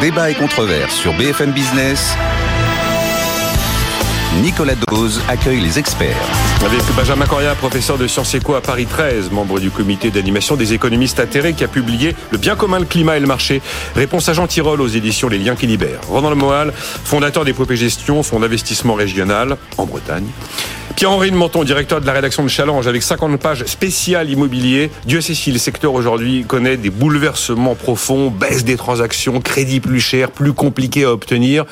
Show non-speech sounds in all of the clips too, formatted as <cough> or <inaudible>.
Débat et controverse sur BFM Business. Nicolas Dose accueille les experts. Avec Benjamin Coria, professeur de Sciences Éco à Paris 13, membre du comité d'animation des économistes atterrés qui a publié Le bien commun, le climat et le marché. Réponse à Jean Tirole aux éditions Les liens qui libèrent. Ronan Lemoal, fondateur des Gestion, fonds d'investissement régional en Bretagne. Pierre-Henri de Menton, directeur de la rédaction de Challenge, avec 50 pages spéciales immobilier. Dieu sait si le secteur aujourd'hui connaît des bouleversements profonds, baisse des transactions, crédit plus cher, plus compliqué à obtenir.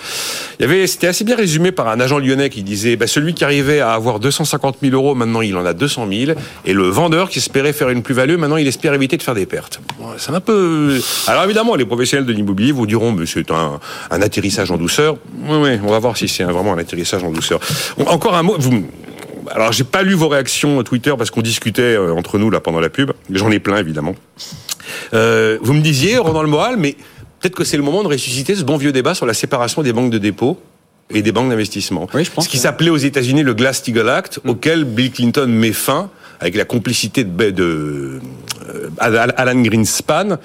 Il y avait, c'était assez bien résumé par un agent lyonnais qui disait, bah, celui qui arrivait à avoir 250 000 euros, maintenant il en a 200 000, et le vendeur qui espérait faire une plus-value, maintenant il espère éviter de faire des pertes. C'est un peu. Alors évidemment, les professionnels de l'immobilier vous diront, mais c'est un, atterrissage en douceur. Oui, oui, on va voir si c'est vraiment un atterrissage en douceur. Encore un mot. Alors j'ai pas lu vos réactions Twitter parce qu'on discutait euh, entre nous là pendant la pub. J'en ai plein évidemment. Euh, vous me disiez, Ronan le moral, mais peut-être que c'est le moment de ressusciter ce bon vieux débat sur la séparation des banques de dépôt et des banques d'investissement. Oui, je pense ce qui s'appelait aux États-Unis le Glass-Steagall Act, auquel Bill Clinton met fin avec la complicité de, de euh, Alan Greenspan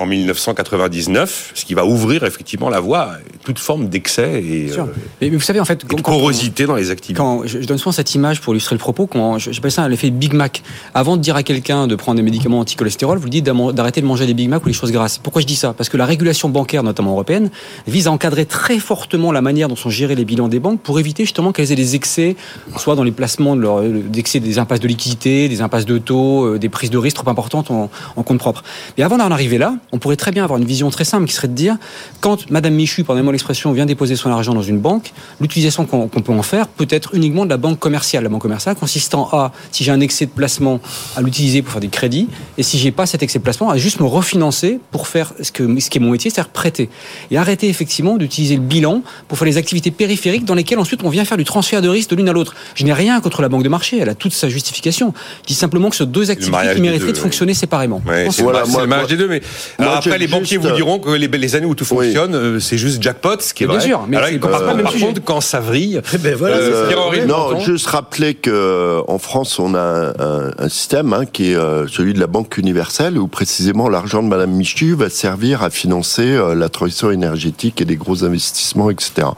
en 1999, ce qui va ouvrir effectivement la voie à toute forme d'excès et, euh, Mais, mais vous savez, en fait, et de quand- corrosité dans les activités. quand je, je donne souvent cette image pour illustrer le propos, quand je- j'appelle ça l'effet Big Mac. Avant de dire à quelqu'un de prendre des médicaments anti-cholestérol, vous lui dites d'arrêter de manger des Big Mac ou des choses grasses. Pourquoi je dis ça? Parce que la régulation bancaire, notamment européenne, vise à encadrer très fortement la manière dont sont gérés les bilans des banques pour éviter justement qu'elles aient des excès, soit dans les placements de leur, des impasses de liquidité, des impasses de taux, euh, des prises de risques trop importantes en, en compte propre. Mais avant d'en arriver là, on pourrait très bien avoir une vision très simple qui serait de dire, quand Madame Michu, pardonnez-moi l'expression, vient déposer son argent dans une banque, l'utilisation qu'on peut en faire peut être uniquement de la banque commerciale. La banque commerciale consistant à, si j'ai un excès de placement, à l'utiliser pour faire des crédits, et si j'ai pas cet excès de placement, à juste me refinancer pour faire ce, que, ce qui est mon métier, c'est-à-dire prêter. Et arrêter effectivement d'utiliser le bilan pour faire les activités périphériques dans lesquelles ensuite on vient faire du transfert de risque de l'une à l'autre. Je n'ai rien contre la banque de marché, elle a toute sa justification. Je dis simplement que ce sont deux activités qui mériteraient de fonctionner séparément. Ouais, c'est Voilà, le- c'est moi- le mariage des deux, mais moi, alors après les banquiers juste, vous diront que les, les années où tout fonctionne, euh, c'est juste jackpot, ce qui est Mais bien vrai. sûr, mais Alors, pas par le même sujet. contre, quand ça vrille, ben voilà, euh, non, juste rappeler que euh, en France, on a un, un système hein, qui est euh, celui de la Banque universelle, où précisément l'argent de Madame Michu va servir à financer euh, la transition énergétique et des gros investissements, etc.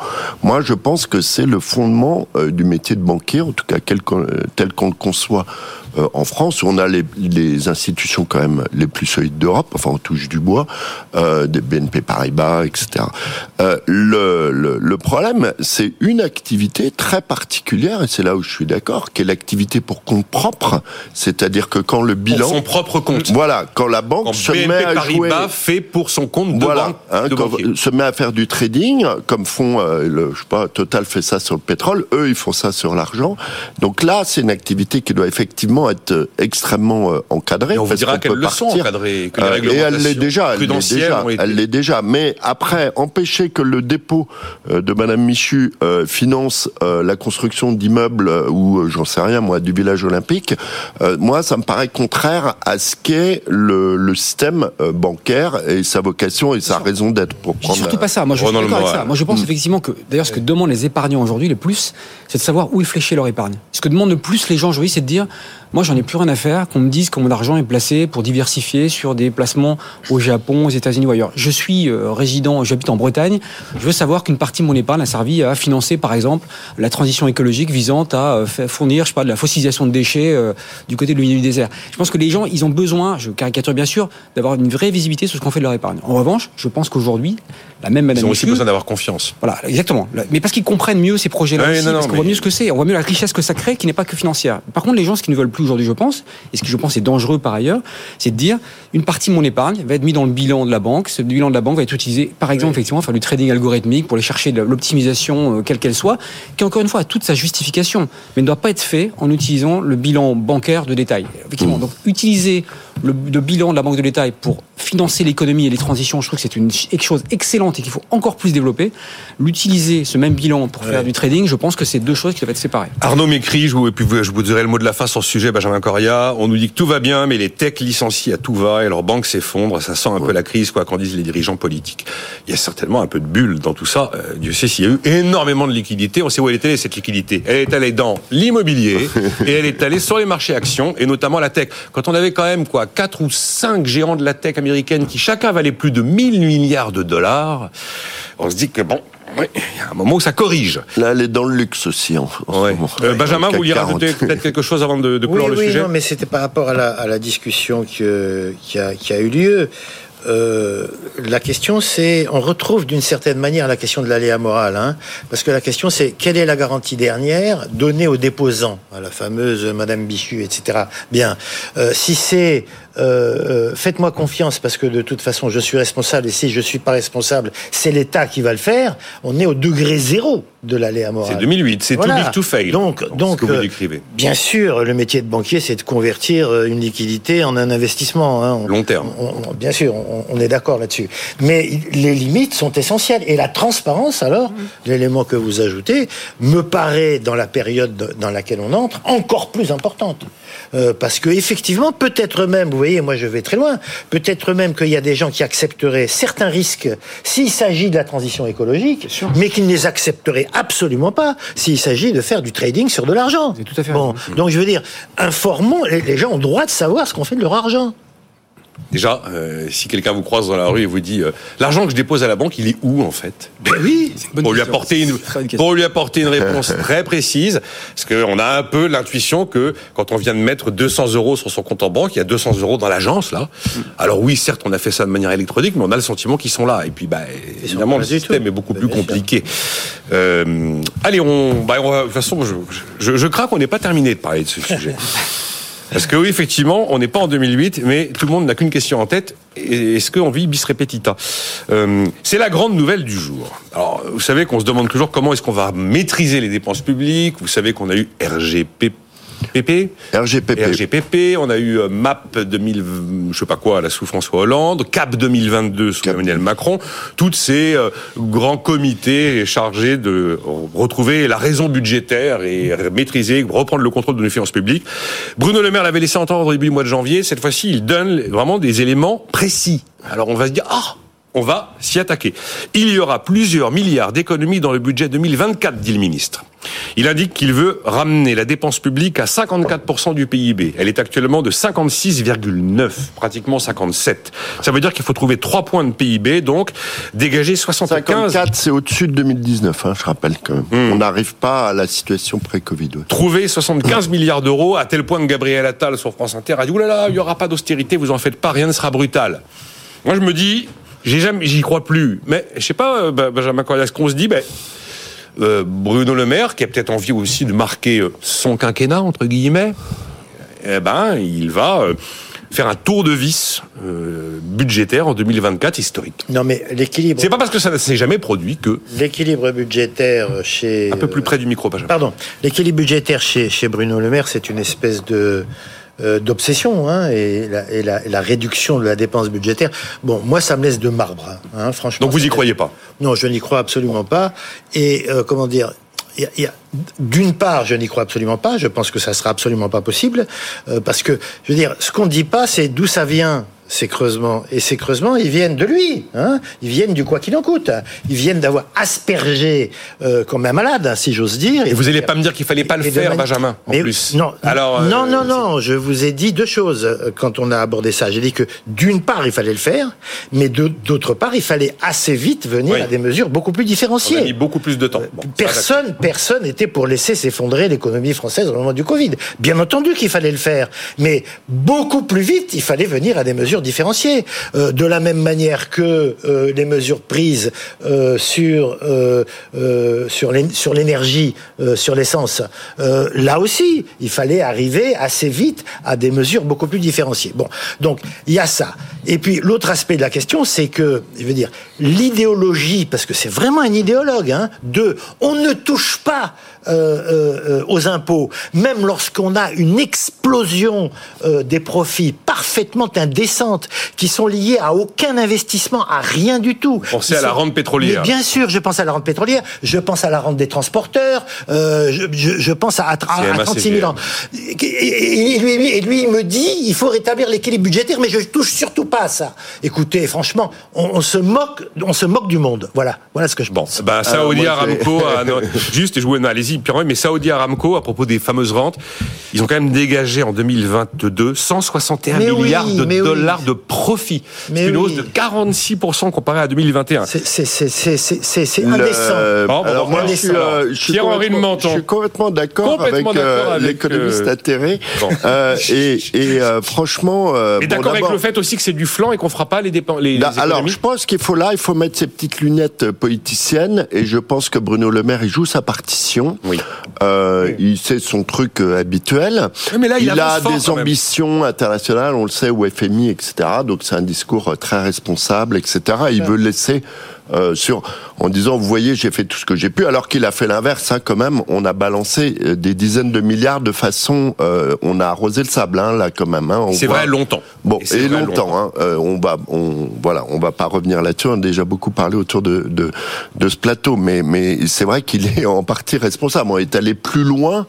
Moi, je pense que c'est le fondement euh, du métier de banquier, en tout cas quel tel qu'on le conçoit euh, en France, où on a les, les institutions quand même les plus solides d'Europe, enfin on touche du bois, euh, des BNP Paribas, etc. Euh, le, le, le problème, c'est une activité très particulière, et c'est là où je suis d'accord, qui est l'activité pour compte propre, c'est-à-dire que quand le pour bilan... son propre compte. Voilà, quand la banque Quand se BNP met à jouer... Paribas fait pour son compte de Voilà, banque hein, de quand banquier. se met à faire du trading, comme font, le, je sais pas, Total fait ça sur le pétrole, eux ils font ça sur l'argent. Donc là, c'est une activité qui doit effectivement être euh, extrêmement euh, encadrée. Et on vous dira qu'elles le sont encadrées, que les Euh, et elle l'est déjà, elle l'est prudentielles déjà, ont été- elle l'est déjà. Mais après, empêcher que le dépôt de Madame Michu euh, finance euh, la construction d'immeubles euh, ou j'en sais rien moi du village olympique, euh, moi ça me paraît contraire à ce qu'est le, le système euh, bancaire et sa vocation et sa raison d'être pour prendre. surtout la- pas ça. Moi, je suis d'accord avec ça. Moi, je pense effectivement que, d'ailleurs, ce que demandent les épargnants aujourd'hui le plus, c'est de savoir où ils fléchir leur épargne. Ce que demandent le plus les gens aujourd'hui, c'est de dire, moi, j'en ai plus rien à faire qu'on me dise que mon argent est placé pour diversifier sur des placements au Japon, aux États-Unis ou ailleurs. Je suis euh, résident, j'habite en Bretagne. Je veux savoir qu'une partie de mon épargne a servi à financer, par exemple, la transition écologique visant à euh, fournir, je sais pas, de la fossilisation de déchets euh, du côté de l'Union du désert. Je pense que les gens, ils ont besoin, je caricature bien sûr, d'avoir une vraie visibilité sur ce qu'on fait de leur épargne. En revanche, je pense qu'aujourd'hui, la même Ils Madame ont aussi besoin d'avoir confiance. voilà, exactement. Mais parce qu'ils comprennent mieux ces projets-là non, parce qu'on voit mieux ce que c'est, on voit mieux la richesse que ça crée, qui n'est pas que financière. Par contre, les gens, ce qu'ils ne veulent plus aujourd'hui, je pense, et ce qui je pense est dangereux par ailleurs, c'est de dire une partie de mon épargne va être mise dans le bilan de la banque. Ce bilan de la banque va être utilisé, par exemple, effectivement, à faire du trading algorithmique pour aller chercher de l'optimisation, euh, quelle qu'elle soit, qui encore une fois a toute sa justification, mais ne doit pas être fait en utilisant le bilan bancaire de détail. Effectivement, donc utiliser le, le bilan de la banque de détail pour financer l'économie et les transitions, je trouve que c'est une ch- chose excellente et qu'il faut encore plus développer. L'utiliser, ce même bilan, pour faire du trading, je pense que c'est deux choses qui doivent être séparées. Arnaud m'écrit, je vous, et puis vous- je vous dirai le mot de la fin sur ce sujet, Benjamin Coria. On nous dit que tout va bien, mais les techs licencient à tout va et leurs banques s'effondrent. Ça sent un peu la crise, quoi, qu'en disent les dirigeants politiques. Il y a certainement un peu de bulle dans tout ça. Euh, Dieu sait s'il y a eu énormément de liquidités. On sait où elle est allée, cette liquidité. Elle est allée dans l'immobilier <laughs> et elle est allée sur les marchés actions et notamment la tech. Quand on avait quand même, quoi, quatre ou cinq géants de la tech américaine qui chacun valait plus de 1000 milliards de dollars, on se dit que bon, oui, il y a un moment où ça corrige. Là, elle est dans le luxe aussi. En, en Ouais. ce moment. Euh, Benjamin, vous vouliez CAC 40. rajouter peut-être quelque chose avant de, de Oui, clore le oui, sujet non, mais c'était par rapport à la, à la discussion que- qui, a, qui a eu lieu. Euh, la question, c'est, on retrouve d'une certaine manière la question de l'aléa moral, hein, parce que la question, c'est quelle est la garantie dernière donnée aux déposants, à la fameuse Madame Bichu, etc. Bien, Euh, si c'est euh, euh, faites-moi confiance parce que de toute façon je suis responsable et si je suis pas responsable, c'est l'État qui va le faire. On est au degré zéro de l'aléa morale. C'est 2008, c'est Voilà. too big to fail. Donc, ce donc, que vous euh. Bien sûr, le métier de banquier, c'est de convertir euh, une liquidité en un investissement. hein. On- Long terme. on- on- bien sûr, on, on est d'accord là-dessus. Mais les limites sont essentielles. Et la transparence, alors, l'élément que vous ajoutez, me paraît, dans la période dans laquelle on entre, encore plus importante. Euh, parce que effectivement, peut-être même, vous voyez, moi je vais très loin, peut-être même qu'il y a des gens qui accepteraient certains risques s'il s'agit de la transition écologique, mais qui ne les accepteraient absolument pas s'il s'agit de faire du trading sur de l'argent. C'est tout à fait Bon, donc je veux dire, informons, les, les gens ont le droit de savoir ce qu'on fait de leur argent. Déjà, euh, si quelqu'un vous croise dans la rue et vous dit euh, l'argent que je dépose à la banque, il est où en fait? Ben oui. Pour lui, apporter une, pour lui apporter une réponse <laughs> très précise, parce qu'on a un peu l'intuition que quand on vient de mettre 200 euros sur son compte en banque, il y a 200 euros dans l'agence là. Alors oui, certes, on a fait ça de manière électronique, mais on a le sentiment qu'ils sont là. Et puis, bah, évidemment, le système est beaucoup Ben, plus compliqué. Euh, allez, on, bah, on de toute façon, je, je, je crains qu'on n'ait pas terminé de parler de ce sujet. <laughs> Parce que oui, effectivement, on n'est pas en 2008, mais tout le monde n'a qu'une question en tête. Est-ce qu'on vit bis repetita? Euh, C'est la grande nouvelle du jour. Alors, vous savez qu'on se demande toujours comment est-ce qu'on va maîtriser les dépenses publiques. Vous savez qu'on a eu RGPP. RGPP. RGPP, on a eu euh, MAP 2000, je sais pas quoi, là, sous François Hollande, CAP 2022 sous Cap. Emmanuel Macron, toutes ces euh, grands comités chargés de retrouver la raison budgétaire et maîtriser, reprendre le contrôle de nos finances publiques. Bruno Le Maire l'avait laissé entendre au début du mois de janvier, cette fois-ci, il donne vraiment des éléments précis. Alors on va se dire, ah on va s'y attaquer. Il y aura plusieurs milliards d'économies dans le budget 2024, dit le ministre. Il indique qu'il veut ramener la dépense publique à 54% du PIB. Elle est actuellement de 56,9, pratiquement 57. Ça veut dire qu'il faut trouver 3 points de PIB, donc dégager 75. 54, c'est au-dessus de 2019, hein, je rappelle quand même. Hmm. On n'arrive pas à la situation pré-Covid. ouais. Trouver 75 <laughs> milliards d'euros, à tel point que Gabriel Attal sur France Inter a dit, oulala, il n'y aura pas d'austérité, vous en faites pas, rien ne sera brutal. Moi, je me dis, j'ai jamais, j'y crois plus. Mais, je sais pas, euh, Benjamin Cordias, ce qu'on se dit, ben, euh, Bruno Le Maire, qui a peut-être envie aussi de marquer euh, son quinquennat, entre guillemets, eh ben, il va euh, faire un tour de vis euh, budgétaire en 2024 historique. Non, mais l'équilibre, C'est pas parce que ça ne s'est jamais produit que, l'équilibre budgétaire chez un peu plus près du micro, Benjamin. Pardon, l'équilibre budgétaire chez, chez Bruno Le Maire, c'est une espèce de euh, d'obsession hein, et, la, et, la, et la réduction de la dépense budgétaire. Bon, moi, ça me laisse de marbre, hein, hein, franchement. Donc vous y Ça- croyez pas Non, je n'y crois absolument pas. Et euh, comment dire il y a- il y a- d'une part, je n'y crois absolument pas. Je pense que ça sera absolument pas possible euh, parce que, je veux dire, ce qu'on ne dit pas, c'est d'où ça vient ces creusements. Et ces creusements, ils viennent de lui. Hein ils viennent du quoi qu'il en coûte. Ils viennent d'avoir aspergé euh, comme un malade, hein, si j'ose dire. Et vous n'allez pas me dire qu'il fallait pas le faire, Benjamin, en Mais plus. Non, Alors, euh, non, non, non. Je vous ai dit deux choses euh, quand on a abordé ça. J'ai dit que d'une part, il fallait le faire, mais d'autre part, il fallait assez vite venir Oui. à des mesures beaucoup plus On a différenciées. mis beaucoup plus de temps. Bon, ça, Personne, personne n'était pour laisser s'effondrer l'économie française au moment du Covid. Bien entendu qu'il fallait le faire, mais beaucoup plus vite, il fallait venir à des mesures différenciées. Euh, de la même manière que euh, les mesures prises euh, sur sur l'é- sur l'énergie, sur l'essence, là aussi, il fallait arriver assez vite à des mesures beaucoup plus différenciées. Bon, donc il y a ça. Et puis l'autre aspect de la question, c'est que, je veux dire, l'idéologie, parce que c'est vraiment un idéologue, hein, de on ne touche pas euh, euh, euh, aux impôts, même lorsqu'on a une explosion euh, des profits parfaitement indécente, qui sont liés à aucun investissement, à rien du tout. Pensez à la rente pétrolière. Mais bien sûr, je pense à la rente pétrolière, je pense à la rente des transporteurs, euh, je, je- je pense à, à, à CMA, 36 000 ans. Et, et- et lui, et lui, il me dit, il faut rétablir l'équilibre budgétaire, mais je touche surtout pas à ça. Écoutez, franchement, on, on se moque, on se moque du monde. Voilà, voilà ce que je Bon, pense. bah, moi, Aramco, a- non, <laughs> juste, je vous, non, Pierre, mais Saudi Aramco, à propos des fameuses rentes, ils ont quand même dégagé en 2022 161 Mais oui, milliards de oui. dollars de profit. C'est une oui. hausse de 46% comparé à 2021. C'est c'est Le- indécent. Bon, alors moi, je suis, euh, je suis complètement- Menton. Je suis complètement d'accord avec, euh, avec, l'économiste euh, atterré. bon. Euh, et et euh, franchement, euh, Et bon, d'accord avec le fait aussi que c'est du flanc et qu'on fera pas les dépenses. Les alors, je pense qu'il faut là, il faut mettre ses petites lunettes politiciennes, et je pense que Bruno Le Maire, il joue sa partition. Oui. Euh, Il sait son truc euh, habituel. Oui, mais là, il a fort, des même. ambitions internationales, on le sait, au FMI, etc. Donc c'est un discours euh, très responsable, etc. Il veut laisser euh, sur en disant, vous voyez, j'ai fait tout ce que j'ai pu, alors qu'il a fait l'inverse. Hein, quand même, on a balancé euh, des dizaines de milliards de façon, euh, on a arrosé le sable, hein, là, quand même. Hein, C'est vrai longtemps. Bon, et, vrai longtemps. Hein, euh, on va, on, voilà, on va pas revenir là-dessus. On a déjà beaucoup parlé autour de de, de ce plateau, mais mais c'est vrai qu'il est en partie responsable. On est allé plus loin.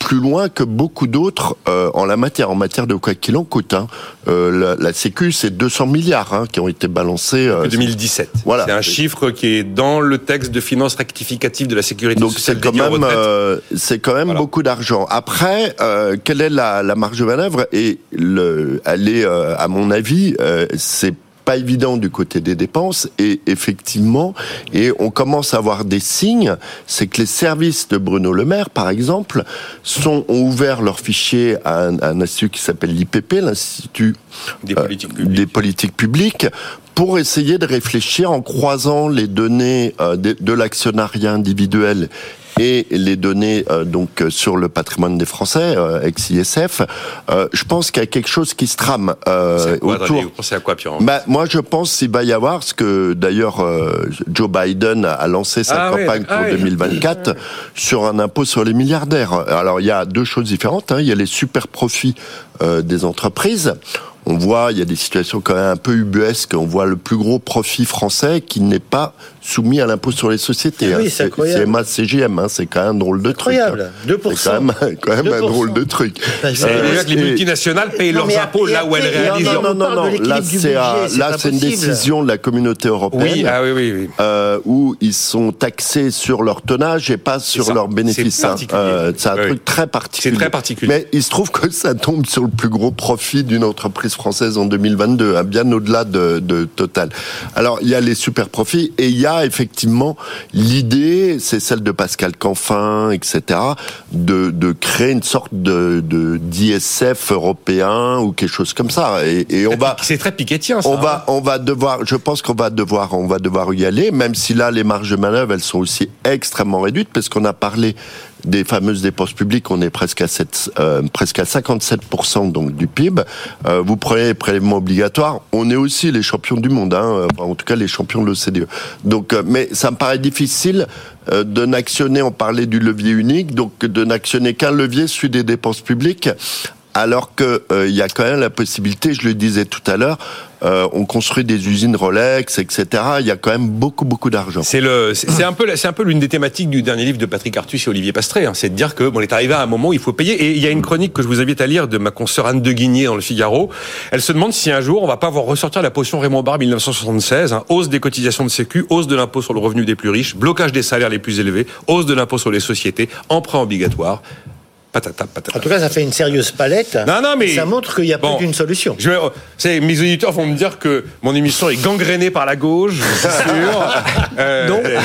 Plus loin que beaucoup d'autres euh, en la matière, en matière de quoi qu'il en coûte. Hein. Euh, la, la Sécu, c'est 200 milliards hein, qui ont été balancés. euh, 2017. Voilà. C'est un chiffre qui est dans le texte de finances rectificative de la sécurité Donc sociale c'est quand dédiée aux même, euh, c'est quand même Voilà. beaucoup d'argent. Après, euh, quelle est la, la marge de manœuvre? Et le, elle est, euh, à mon avis, euh, c'est pas évident du côté des dépenses et effectivement et on commence à avoir des signes c'est que les services de Bruno Le Maire par exemple sont ont ouvert leur fichier à un, à un institut qui s'appelle l'IPP l'institut Des euh, politiques publiques. des politiques publiques pour essayer de réfléchir en croisant les données euh, de l'actionnariat individuel et les données euh, donc euh, sur le patrimoine des Français, euh, ex-ISF, euh, je pense qu'il y a quelque chose qui se trame euh, C'est quoi, autour. Vous pensez à quoi, Pierre Bah, moi, je pense qu'il va y avoir ce que d'ailleurs euh, Joe Biden a lancé sa Ah campagne ah pour ouais. 2024 sur un impôt sur les milliardaires. Alors, il y a deux choses différentes. Hein. Il y a les super profits euh, des entreprises. On voit, il y a des situations quand même un peu ubuesques. On voit le plus gros profit français qui n'est pas soumis à l'impôt sur les sociétés. Oui, hein. c'est incroyable. C'est MACGM, hein. c'est quand même un drôle de truc. Incroyable. hein. 2%. C'est quand même, <laughs> quand même un 2%. drôle de truc. Bah, C'est Euh, les multinationales payent Non, leurs mais impôts là où elles réalisent non, leurs non, non, non, non. l'équilibre Là, c'est un- budget, c'est là, pas c'est une décision de la communauté européenne. Oui, ah oui, oui, oui. euh, où ils sont taxés sur leur tonnage et pas sur ça. leurs bénéfices. C'est hein. Euh, c'est un Oui, truc très particulier. C'est très particulier. Mais il se trouve que ça tombe sur le plus gros profit d'une entreprise française en 2022, hein, bien au-delà de, de Total. Alors, il y a les super profits et il y a effectivement l'idée, c'est celle de Pascal Canfin, etc., de, de créer une sorte de, de d'ISF européen ou quelque chose comme ça. Et, et on va C'est très piquétien, ça. on hein. va, on va devoir, je pense qu'on va devoir, on va devoir y aller, même si là, les marges de manœuvre, elles sont aussi extrêmement réduites, parce qu'on a parlé des fameuses dépenses publiques, on est presque à 7, euh, presque à 57% donc du PIB. Euh, vous prenez les prélèvements obligatoires, on est aussi les champions du monde, hein, en tout cas les champions de l'OCDE. Euh, mais ça me paraît difficile de n'actionner, on parlait du levier unique, donc de n'actionner qu'un levier, celui des dépenses publiques, alors que euh, il y a quand même la possibilité, je le disais tout à l'heure, euh, on construit des usines Rolex, etc. Il y a quand même beaucoup beaucoup d'argent. C'est un peu, l'une des thématiques du dernier livre de Patrick Artus et Olivier Pastré. hein. c'est de dire que bon, on est arrivé à un moment où il faut payer. Et il y a une chronique que je vous invite à lire de ma consoeur Anne de Guigné dans le Figaro. Elle se demande si un jour on va pas voir ressortir la potion Raymond Barre 1976, hein, hausse des cotisations de sécu, hausse de l'impôt sur le revenu des plus riches, blocage des salaires les plus élevés, hausse de l'impôt sur les sociétés, emprunt obligatoire. Patata, patata. En tout cas, ça fait une sérieuse palette. Non, non, mais- Ça montre qu'il n'y a Bon. plus d'une solution. Je vais- c'est- mes auditeurs vont me dire que mon émission est gangrénée par la gauche, c'est sûr. <laughs> Euh, Non. euh,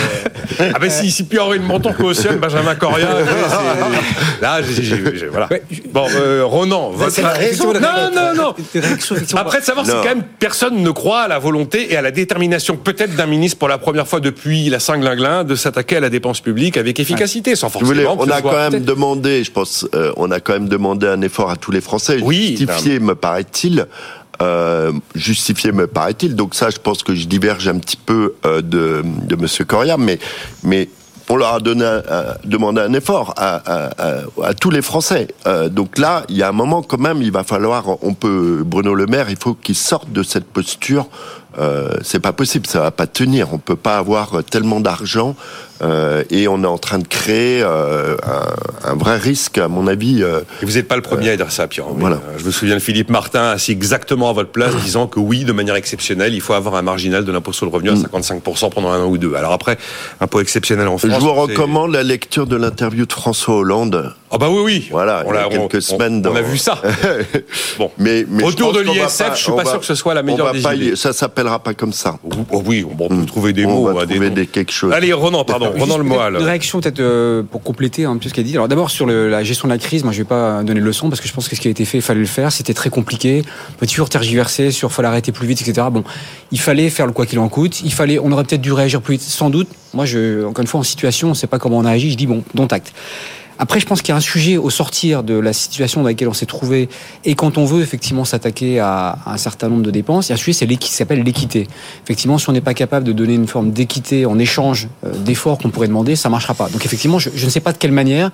ah ben si, si Pierre-Henri de Menton cautionne Benjamin Coria, c'est- là, j'ai- j'ai- j'ai- voilà. Bon, euh, Ronan, votre... c'est la raison. Non, non, non. Après de savoir si quand même personne ne croit à la volonté et à la détermination peut-être d'un ministre pour la première fois depuis la Saint-Glinglin de s'attaquer à la dépense publique avec efficacité, sans voulez, forcément. on a quand même peut-être- demandé, je pense, euh, on a quand même demandé un effort à tous les Français, Oui, justifié, me paraît-il. Euh, justifié me paraît-il. Donc ça, je pense que je diverge un petit peu euh, de, de Monsieur Coria, mais mais on leur a donné un- un- demandé un effort à, à- à- à tous les Français. Euh, donc là, il y a un moment quand même, il va falloir, on peut, Bruno Le Maire, il faut qu'il sorte de cette posture. Euh, c'est pas possible, ça va pas tenir. On peut pas avoir tellement d'argent euh, et on est en train de créer euh, un, un vrai risque, à mon avis. Et vous n'êtes pas le premier à dire ça, Pierre. Voilà. Je me souviens de Philippe Martin assis exactement à votre place, <coughs> disant que oui, de manière exceptionnelle, il faut avoir un marginal de l'impôt sur le revenu à 55% pendant un an ou deux. Alors après, impôt exceptionnel en France. Je vous recommande la lecture de l'interview de François Hollande Ah bah oui, oui. Voilà, on il y a l'a- quelques on- semaines On, dans- a vu ça. <laughs> Bon. Mais, pense de l'ISF, je suis on pas va- sûr que ce soit la on meilleure des pas idées. Ça s'appellera pas comme ça. Oh oui, bon, on peut trouver des on mots. va hein, des trouver des quelque chose. Allez, Ronan, pardon, <laughs> Ronan le Moal. Une réaction peut-être euh, pour compléter un peu ce qu'a dit. Alors d'abord sur le- la gestion de la crise, moi je vais pas donner de leçon parce que je pense que ce qui a été fait, il fallait le faire. C'était très compliqué. On peut toujours tergiverser sur fallait arrêter plus vite, etc. Bon, il fallait faire le quoi qu'il en coûte. Il fallait, on aurait peut-être dû réagir plus vite, sans doute. Moi, je, encore une fois, en situation, on ne sait pas comment on a agi. Je dis bon, dont acte. Après, je pense qu'il y a un sujet au sortir de la situation dans laquelle on s'est trouvé et quand on veut effectivement s'attaquer à, un certain nombre de dépenses, il y a un sujet c'est qui s'appelle l'équité. Effectivement, si on n'est pas capable de donner une forme d'équité en échange euh, d'efforts qu'on pourrait demander, ça marchera pas. Donc effectivement, je, ne sais pas de quelle manière,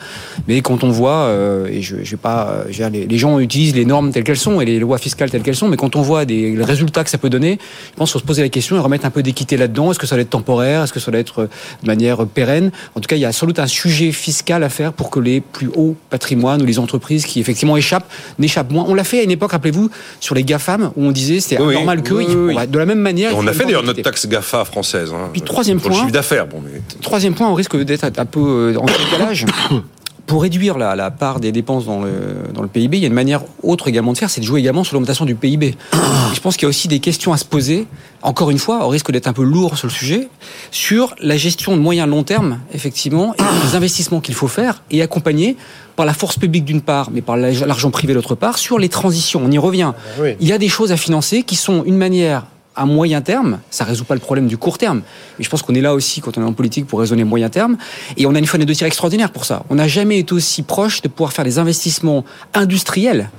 mais quand on voit, euh, et je, je vais pas, euh, je dire, les, gens utilisent les normes telles qu'elles sont et les lois fiscales telles qu'elles sont, mais quand on voit des les résultats que ça peut donner, je pense faut se poser la question et remettre un peu d'équité là-dedans. Est-ce que ça va être temporaire? Est-ce que ça va être euh, de manière pérenne? En tout cas, il y a sans doute un sujet fiscal à faire pour que les plus hauts patrimoines ou les entreprises qui effectivement échappent n'échappent moins. On l'a fait à une époque, rappelez-vous, sur les GAFAM, où on disait c'était Oui, normal que Oui, oui. de la même manière. On a fait d'ailleurs notre taxe GAFA française. Hein, Puis troisième Pour le point. chiffre d'affaires. Bon, mais... Troisième point, on risque d'être un peu euh, en décalage. <coughs> Pour réduire la, la part des dépenses dans le, dans le PIB, il y a une manière autre également de faire, c'est de jouer également sur l'augmentation du PIB. Et je pense qu'il y a aussi des questions à se poser, encore une fois, au risque d'être un peu lourd sur le sujet, sur la gestion de moyen long terme, effectivement, et les investissements qu'il faut faire et accompagner par la force publique d'une part, mais par la- l'argent privé d'autre part, sur les transitions. On y revient. oui. Il y a des choses à financer qui sont une manière à moyen terme, ça résout pas le problème du court terme. Et je pense qu'on est là aussi quand on est en politique pour raisonner moyen terme. Et on a une fenêtre de tir extraordinaire pour ça. On n'a jamais été aussi proche de pouvoir faire des investissements industriels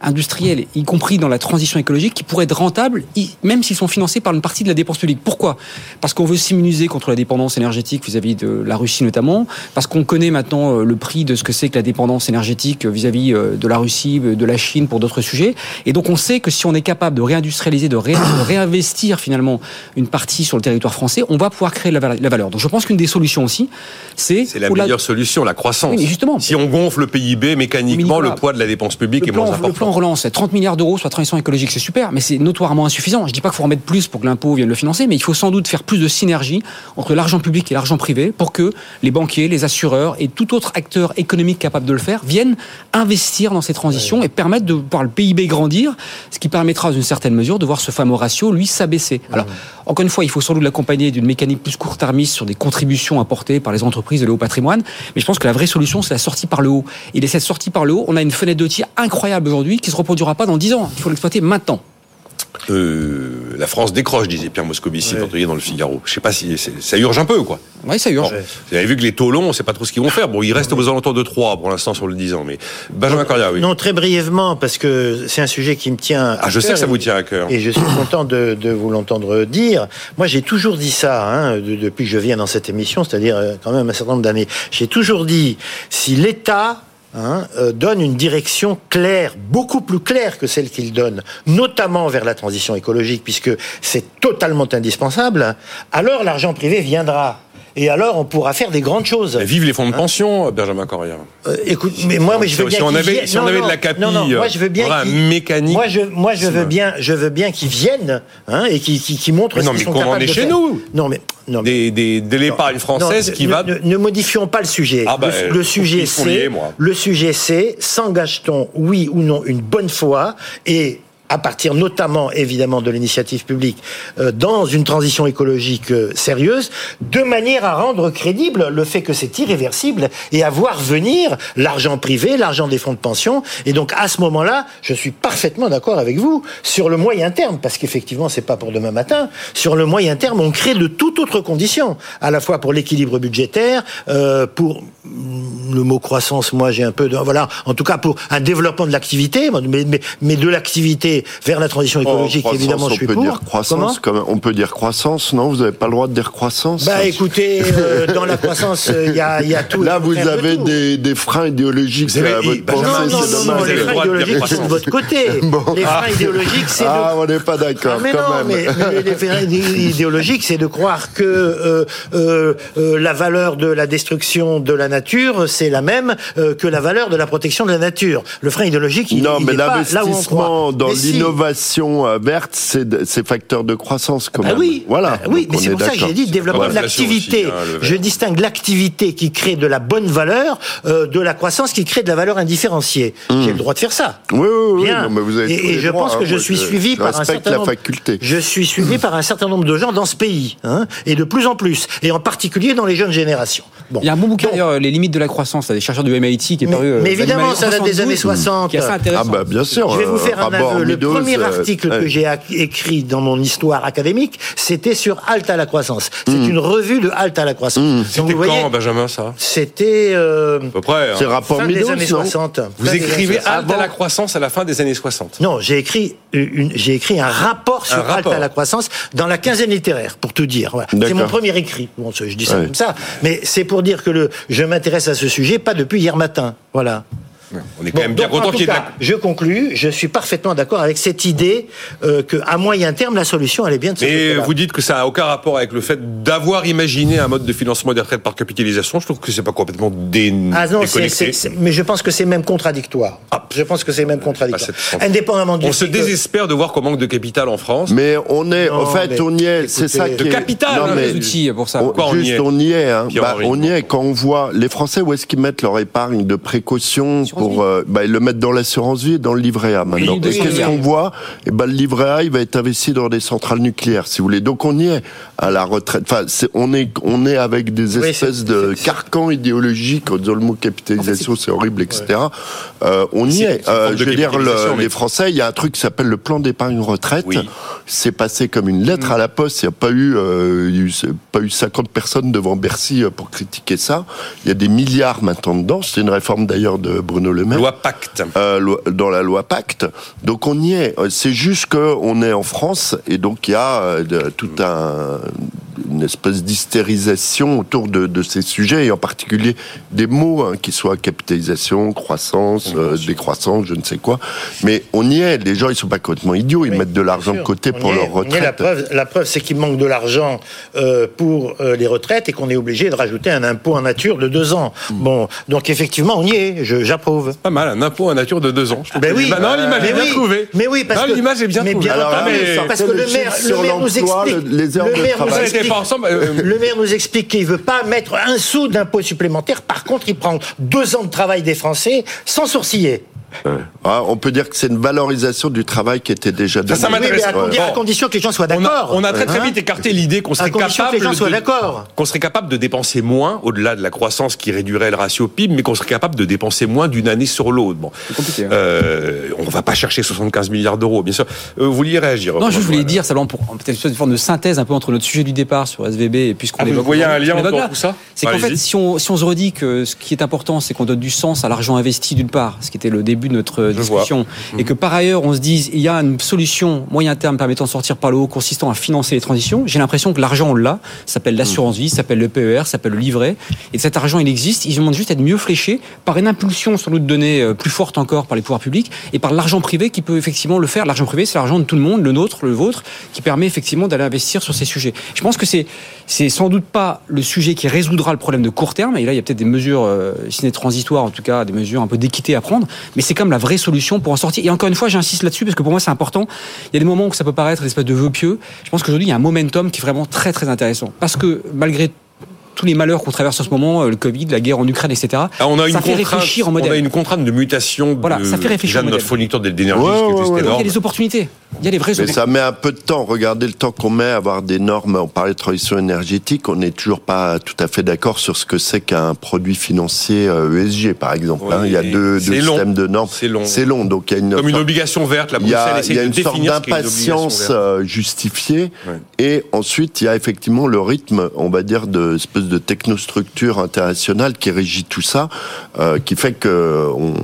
industriels, y compris dans la transition écologique, qui pourraient être rentables, même s'ils sont financés par une partie de la dépense publique. Pourquoi? Parce qu'on veut s'immuniser contre la dépendance énergétique vis-à-vis de la Russie notamment, parce qu'on connaît maintenant euh, le prix de ce que c'est que la dépendance énergétique euh, vis-à-vis euh, de la Russie, de la Chine pour d'autres sujets. Et donc on sait que si on est capable de réindustrialiser, de, ré- de réinvestir finalement une partie sur le territoire français, on va pouvoir créer de la val- la valeur. Donc je pense qu'une des solutions aussi, c'est... C'est la meilleure solution, la croissance. Oui, mais justement. si on gonfle le PIB, mécaniquement, Nicolas, le poids de la dépense publique est moins le important. relance, c'est 30 milliards d'euros sur la transition écologique, c'est super, mais c'est notoirement insuffisant. Je dis pas qu'il faut en mettre plus pour que l'impôt vienne le financer, mais il faut sans doute faire plus de synergie entre l'argent public et l'argent privé pour que les banquiers, les assureurs et tout autre acteur économique capable de le faire viennent investir dans ces transitions et permettre de voir le PIB grandir, ce qui permettra d'une certaine mesure de voir ce fameux ratio, lui, s'abaisser. Alors, encore une fois, il faut sans doute l'accompagner d'une mécanique plus court-termiste sur des contributions apportées par les entreprises de le haut patrimoine, mais je pense que la vraie solution, c'est la sortie par le haut. Et cette sortie par le haut, on a une fenêtre de tir incroyable aujourd'hui qui se reproduira pas dans 10 ans. Il faut l'exploiter maintenant. Euh, la France décroche, disait Pierre Moscovici quand il est dans le Figaro. Je sais pas si ça urge un peu, quoi. Oui, ça urge. Vous avez vu que les taux longs, on sait pas trop ce qu'ils vont faire. Bon, ils restent aux alentours de 3 pour l'instant sur le 10 ans, mais Benjamin Coria, oui. Non, très brièvement, parce que c'est un sujet qui me tient. à Ah, je sais cœur que ça et- vous tient à cœur. Et je suis content de, de vous l'entendre dire. Moi, j'ai toujours dit ça hein, de- depuis que je viens dans cette émission, c'est-à-dire euh, quand même un certain nombre d'années. J'ai toujours dit, si l'État hein, euh, donne une direction claire, beaucoup plus claire que celle qu'il donne, notamment vers la transition écologique, puisque c'est totalement indispensable, alors l'argent privé viendra. Et alors, on pourra faire des grandes choses. Mais Vive les fonds de pension, Benjamin Coria. Euh, écoute, mais moi, mais je veux Si bien on qu'ils avait- viennent. si on avait de la capille, non, non, moi je veux bien voilà, mécanique. Moi je, moi je veux bien, je veux bien qu'ils viennent hein, et qu'ils qu'ils- qu'ils montrent Mais ce non, qu'ils mais qu'on en de chez faire. nous. Non mais non mais. Des, des, de l'épargne française non, qui ne, va. ne, ne modifions pas le sujet. Ah bah, le, le euh, sujet sont liés, c'est le sujet c'est s'engage-t-on oui ou non une bonne fois et à partir notamment évidemment de l'initiative publique euh, dans une transition écologique euh, sérieuse, de manière à rendre crédible le fait que c'est irréversible et à voir venir l'argent privé, l'argent des fonds de pension. Et donc à ce moment-là, je suis parfaitement d'accord avec vous sur le moyen terme, parce qu'effectivement c'est pas pour demain matin. Sur le moyen terme, on crée de toutes autres conditions, à la fois pour l'équilibre budgétaire, euh, pour mm, le mot croissance, moi j'ai un peu de voilà, en tout cas pour un développement de l'activité, mais, de l'activité vers la transition écologique, Oh, croissance, évidemment, je on suis peut pour. dire croissance, Comment. On peut dire croissance, non Vous n'avez pas le droit de dire croissance Bah écoutez, euh, dans la croissance, euh, il y, a, il y a tout. Là, vous de avez des, des freins idéologiques avez- à votre bah, Non, pensée, non, non, non. Vous avez les le freins idéologiques, c'est de votre côté. <laughs> Bon. Les freins idéologiques, c'est Ah, de... on n'est pas d'accord, Ah, mais quand non, même. mais, mais les freins <laughs> idéologiques, c'est de croire que euh, euh, euh, la valeur de la destruction de la nature, c'est la même euh, que la valeur de la protection de la nature. Le frein idéologique, il, Non, il mais n'est pas là où on croit. dans l'innovation euh, verte, c'est facteur de croissance quand Bah même. oui, voilà. Bah oui, Donc mais c'est est pour ça que j'ai dit développement Ah bah, de l'activité. hein, le. Je distingue l'activité qui crée de la bonne valeur euh, de la croissance qui crée de la valeur indifférenciée. J'ai le droit de faire ça. Oui, oui, oui. Non, mais vous avez et je droits, pense que hein. je suis suivi je par un certain la nombre. faculté. Je suis suivi par un certain nombre de gens dans ce pays, hein, et de plus en plus, et en particulier dans les jeunes générations. Bon. Il y a un bon bouquin d'ailleurs, Les limites de la croissance, là, des chercheurs du MIT qui est Mais- paru. euh, mais évidemment, ça date des 72, années 60. Qui est assez Ah intéressant. bah bien sûr. Je vais vous euh, faire un aveu. Le premier euh, article que j'ai écrit dans mon histoire académique, c'était sur Halte à la croissance. C'est Mm. une revue de Halte à la croissance. Donc, C'était quand, Benjamin, ça? c'était euh, À peu près. hein. C'est rapport fin des Meadows, années non 60. Vous écrivez années 60. halte à la croissance à la fin des années 60. Non, j'ai écrit une, j'ai écrit un rapport sur Un Halte à la croissance dans la quinzaine littéraire, pour tout dire. Voilà. C'est mon premier écrit. Bon, je dis ça Ouais. comme ça, mais c'est pour dire que le, je m'intéresse à ce sujet pas depuis hier matin. Voilà. On est quand même bien content qu'il y ait de la... Je conclus. Je suis parfaitement d'accord avec cette idée euh, que à moyen terme, la solution, elle est bien de ce Mais vous dites que ça n'a aucun rapport avec le fait d'avoir imaginé un mode de financement des retraites par capitalisation. Je trouve que c'est pas complètement dé... Ah non, déconnecté. c'est- c'est- mais je pense que c'est même contradictoire. je pense que c'est même contradictoire. Ah, cette- Indépendamment du On se que- désespère de voir qu'on manque de capital en France. Mais on est, en fait, mais on y est. C'est ça écoutez- qui De capital, Non, hein, mais les outils pour ça. on- Pourquoi on y juste, est on y est. hein. Pierre Bah, on y est quand on voit les Français où est-ce qu'ils mettent leur épargne de précaution pour euh, bah, ils le mettent dans l'assurance vie et dans le livret A maintenant. Et qu'est-ce qu'on voit? Et ben le livret A, il va être investi dans des centrales nucléaires, si vous voulez. Donc on y est à la retraite. Enfin, c'est- on est on est avec des espèces de carcans idéologiques. Disant le mot capitalisation, c'est horrible, etc. Euh, on y est. Euh, je veux dire, le- mais- les Français, il y a un truc qui s'appelle le plan d'épargne retraite. Oui. C'est passé comme une lettre à la poste. Il n'y a pas eu, euh, il y a eu- c'est pas eu 50 personnes devant Bercy euh, pour critiquer ça. Il y a des milliards maintenant dedans. C'est une réforme d'ailleurs de Bruno Le Maire. Loi Pacte. Euh, dans la loi Pacte. Donc on y est. C'est juste qu'on est en France et donc il y a euh, tout un une espèce d'hystérisation autour de, de ces sujets et en particulier des mots hein, qui soient capitalisation, croissance, euh, décroissance, je ne sais quoi. Mais on y est. Les gens ils sont pas complètement idiots. Ils Oui, mettent de l'argent de côté On pour leur. La retraite. preuve, la preuve c'est qu'il manque de l'argent euh, pour euh, les retraites et qu'on est obligé de rajouter un impôt en nature de deux ans. Hmm. Bon, donc effectivement, on y est. J'approuve. Pas mal, un impôt en nature de deux ans. Je Ben oui. l'image- non, l'image Mais est bien oui. trouvée. Mais oui, parce Non, que- l'image est bien mais trouvée. bien Alors, entendu, mais- parce que le maire, le maire nous explique, le- les heures le de maire nous travail. Euh, le maire nous explique qu'il veut pas mettre un sou d'impôt supplémentaire. Par contre, il prend deux ans de travail des Français sans sourciller. Ah, on peut dire que c'est une valorisation du travail qui était déjà Ça, ça donné. Oui, mais à, condi- à Bon. condition que les gens soient On a, d'accord. on a très très Hein vite écarté l'idée qu'on serait capable les gens soient de- d'accord. qu'on serait capable de dépenser moins au-delà de la croissance qui réduirait le ratio PIB, mais qu'on serait capable de dépenser moins d'une année sur l'autre. Bon, compliqué, hein. euh, on va pas chercher 75 milliards d'euros, bien sûr. Euh, vous vouliez réagir Non, je voulais dire simplement pour peut-être une forme de synthèse un peu entre notre sujet du départ sur SVB et puis ce qu'on Ah, vous voyez un lien entre tout ça C'est qu'en fait, si on, si on se redit que ce qui est important, c'est qu'on donne du sens à l'argent investi d'une part, ce qui était le début de notre discussion, et que par ailleurs on se dise il y a une solution moyen terme permettant de sortir par le haut consistant à financer les transitions, j'ai l'impression que l'argent on l'a, ça s'appelle l'assurance vie, ça s'appelle le PER, ça s'appelle le livret, et cet argent il existe, il demande juste à être mieux fléché par une impulsion sans doute donnée euh, plus forte encore par les pouvoirs publics et par l'argent privé qui peut effectivement le faire. L'argent privé, c'est l'argent de tout le monde, le nôtre, le vôtre, qui permet effectivement d'aller investir sur ces sujets. Je pense que c'est c'est sans doute pas le sujet qui résoudra le problème de court terme. Et là, il y a peut-être des mesures, euh, si ce n'est transitoires, en tout cas, des mesures un peu d'équité à prendre. Mais c'est quand même la vraie solution pour en sortir. Et encore une fois, j'insiste là-dessus parce que pour moi, c'est important. Il y a des moments où ça peut paraître une espèce de vœu pieux. Je pense qu'aujourd'hui, il y a un momentum qui est vraiment très très intéressant. Parce que malgré tous les malheurs qu'on traverse en ce moment, euh, le Covid, la guerre en Ukraine, etc. Ah, on a une ça fait contrainte, réfléchir en on modèle. a une contrainte de mutation de, Voilà, ça fait réfléchir déjà notre fournisseur d'énergie, Ouais, ouais. Il y a des opportunités. Il y a des vraies Mais ça met un peu de temps. Regardez le temps qu'on met à avoir des normes. On parlait de transition énergétique. On n'est toujours pas tout à fait d'accord sur ce que c'est qu'un produit financier euh, ESG, par exemple. Oui, hein. Il y a deux, systèmes de normes. C'est long. C'est long. Donc il y a une, Comme une obligation verte, la il y a, il y a une sorte d'impatience euh, justifiée. Ouais. Et ensuite, il y a effectivement le rythme, on va dire, de espèce de technostructure internationale qui régit tout ça, euh, qui fait que, on,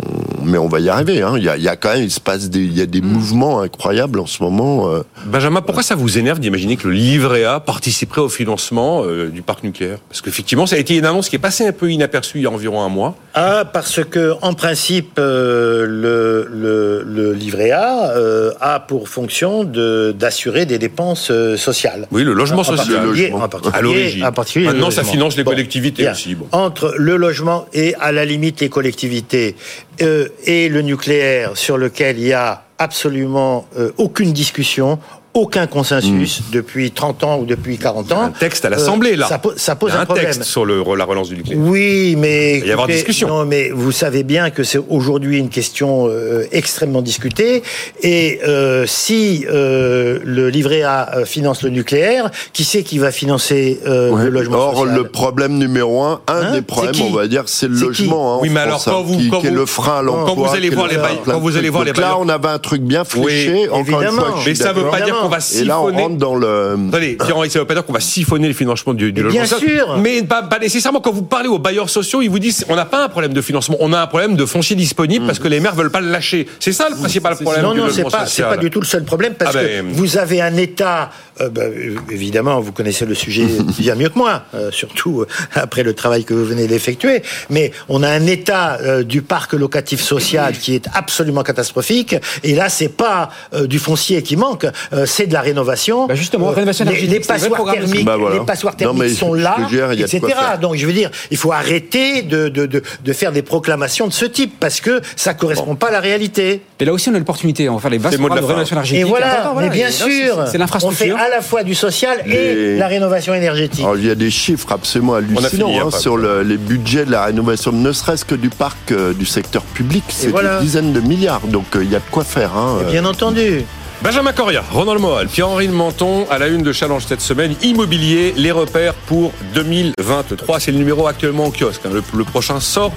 mais on va y arriver. Hein. Il y a, il y a quand même, il se passe des, il y a des mouvements incroyables en ce moment. euh. Benjamin, pourquoi ça vous énerve d'imaginer que le livret A participerait au financement euh, du parc nucléaire? Parce qu'effectivement, ça a été une annonce qui est passée un peu inaperçue il y a environ un mois. Ah, parce que en principe, euh, le, le, le livret A euh, a pour fonction de d'assurer des dépenses euh, sociales. Oui, le logement En social. particulier- logement. en particulier- À l'origine. Maintenant, ça logement. finance les Bon, collectivités bien. aussi. Bon. Entre le logement et à la limite les collectivités euh, et le nucléaire sur lequel il y a absolument euh, aucune discussion, aucun consensus depuis 30 ans ou depuis 40 ans. Un texte à l'Assemblée, Euh, là. Ça, po- ça pose Il y a un, un problème. texte sur le, la relance du nucléaire. Oui, mais va y avoir discussion. Non, mais vous savez bien que c'est aujourd'hui une question euh, extrêmement discutée. Et euh, si euh, le livret A euh, finance le nucléaire, qui c'est qui va financer euh, Ouais. le logement Or, social? le problème numéro un, un Hein? des problèmes, on va dire, c'est le logement. hein, Oui, mais alors, quand hein, vous- qui, quand qui est vous- le frein à l'emploi. quand vous allez voir le les bailleurs- quand vous allez voir les Donc là, on avait un truc bien fléché. Oui, Encore une fois, Mais ça veut d'accord. pas dire qu'on va Et là, on rentre dans le. Attendez, ça veut pas dire qu'on va siphonner le financement du, logement bien social. sûr. Mais pas, pas nécessairement. Quand vous parlez aux bailleurs sociaux, ils vous disent on n'a pas un problème de financement, on a un problème de foncier disponible parce que les maires veulent pas le lâcher. C'est ça le principal problème non, du non, c'est pas, pas du tout le seul problème parce Ah que ben, vous avez un État, euh, bah, évidemment, vous connaissez le sujet <laughs> bien mieux que moi, euh, surtout euh, après le travail que vous venez d'effectuer, mais on a un État euh, du parc locatif social qui est absolument catastrophique, et là, c'est pas euh, du foncier qui manque, euh, c'est de la rénovation. Bah, justement, rénovation les, énergétique, les passoires thermiques, Bah, voilà. les passoires Non, mais thermiques sont là, etc. Donc, je veux dire, il faut arrêter de, de, de, de faire des proclamations de ce type parce que ça correspond pas à la réalité. Et là aussi, on a l'opportunité. On va faire les vastes C'est le mot de la rénovation Et énergétique. voilà, Attends, mais bien Et sûr, c'est- l'infrastructure. À la fois du social et Les- la rénovation énergétique. Alors, il y a des chiffres absolument hallucinants hein, hein, sur le- les budgets de la rénovation, ne serait-ce que du parc euh, du secteur public, c'est voilà. des dizaines de milliards. Donc euh, il y a de quoi faire. Hein, euh. Bien entendu. Benjamin Coria, Ronald Moal, Pierre-Henri de Menton, à la une de Challenge cette semaine, immobilier, les repères pour 2023. C'est le numéro actuellement au kiosque. hein. Le, le prochain sort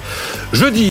jeudi.